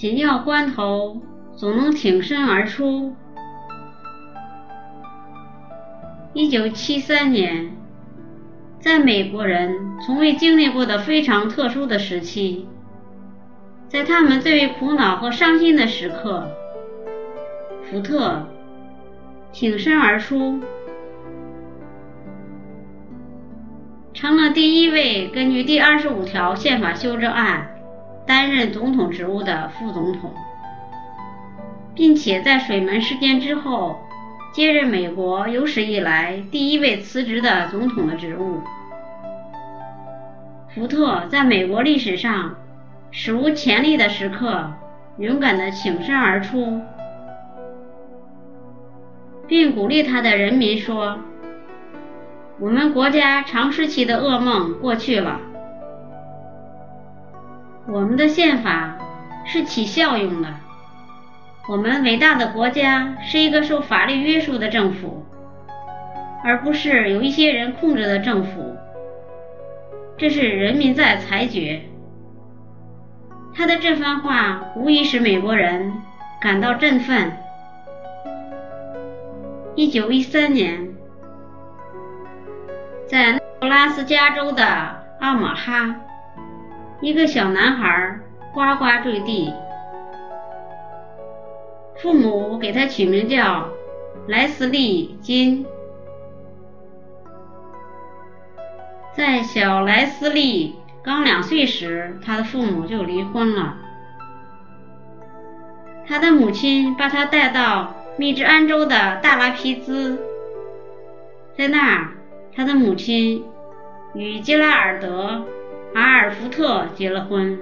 紧要关头总能挺身而出。一九七三年，在美国人从未经历过的非常特殊的时期，在他们最为苦恼和伤心的时刻，福特挺身而出。成了第一位根据第二十五条宪法修正案担任总统职务的副总统，并且在水门事件之后接任美国有史以来第一位辞职的总统的职务。福特在美国历史上史无前例的时刻，勇敢地挺身而出，并鼓励他的人民说。我们国家长时期的噩梦过去了，我们的宪法是起效用的，我们伟大的国家是一个受法律约束的政府，而不是有一些人控制的政府。这是人民在裁决。他的这番话无疑使美国人感到振奋。一九一三年。在内拉斯加州的奥马哈，一个小男孩呱呱坠地，父母给他取名叫莱斯利·金。在小莱斯利刚两岁时，他的父母就离婚了。他的母亲把他带到密治安州的大拉皮兹，在那儿。他的母亲与杰拉尔德·阿尔福特结了婚。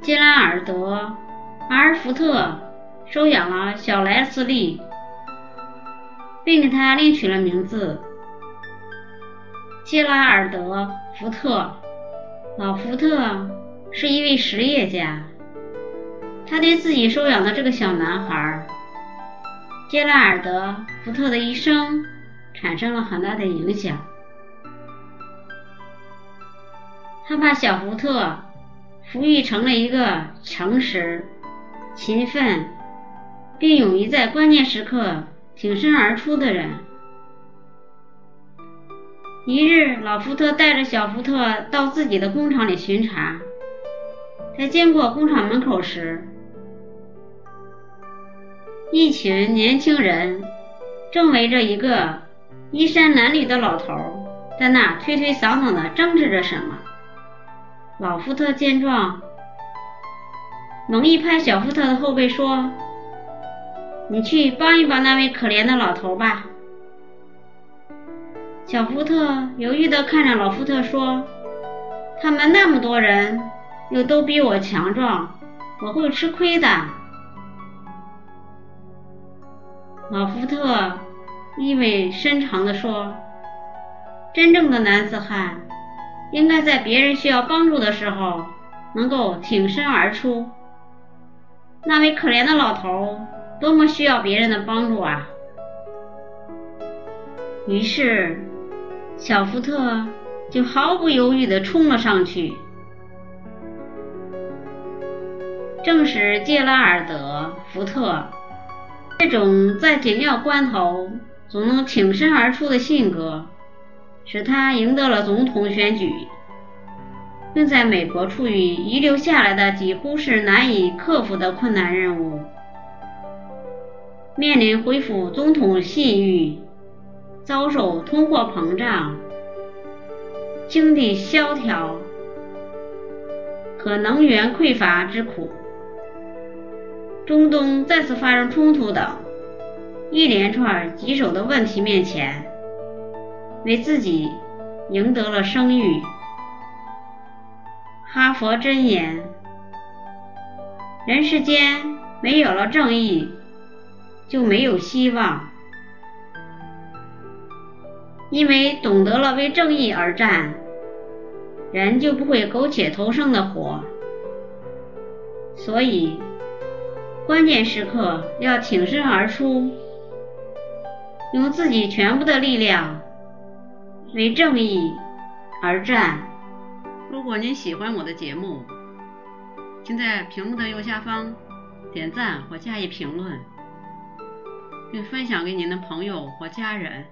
杰拉尔德·阿尔福特收养了小莱斯利，并给他另取了名字杰拉尔德·福特。老福特是一位实业家，他对自己收养的这个小男孩。杰拉尔德·福特的一生产生了很大的影响。他把小福特抚育成了一个诚实、勤奋，并勇于在关键时刻挺身而出的人。一日，老福特带着小福特到自己的工厂里巡查，在经过工厂门口时，一群年轻人正围着一个衣衫褴褛的老头在那推推搡搡的争执着什么。老福特见状，猛一拍小福特的后背，说：“你去帮一帮那位可怜的老头吧。”小福特犹豫地看着老福特说：“他们那么多人，又都比我强壮，我会吃亏的。”老福特意味深长地说：“真正的男子汉应该在别人需要帮助的时候能够挺身而出。那位可怜的老头多么需要别人的帮助啊！”于是，小福特就毫不犹豫地冲了上去。正是杰拉尔德·福特。这种在紧要关头总能挺身而出的性格，使他赢得了总统选举，并在美国处于遗留下来的几乎是难以克服的困难任务。面临恢复总统信誉、遭受通货膨胀、经济萧条和能源匮乏之苦。中东再次发生冲突等一连串棘手的问题面前，为自己赢得了声誉。哈佛箴言：人世间没有了正义，就没有希望。因为懂得了为正义而战，人就不会苟且偷生的活。所以。关键时刻要挺身而出，用自己全部的力量为正义而战，如果您喜欢我的节目，请在屏幕的右下方点赞或加以评论，并分享给您的朋友或家人。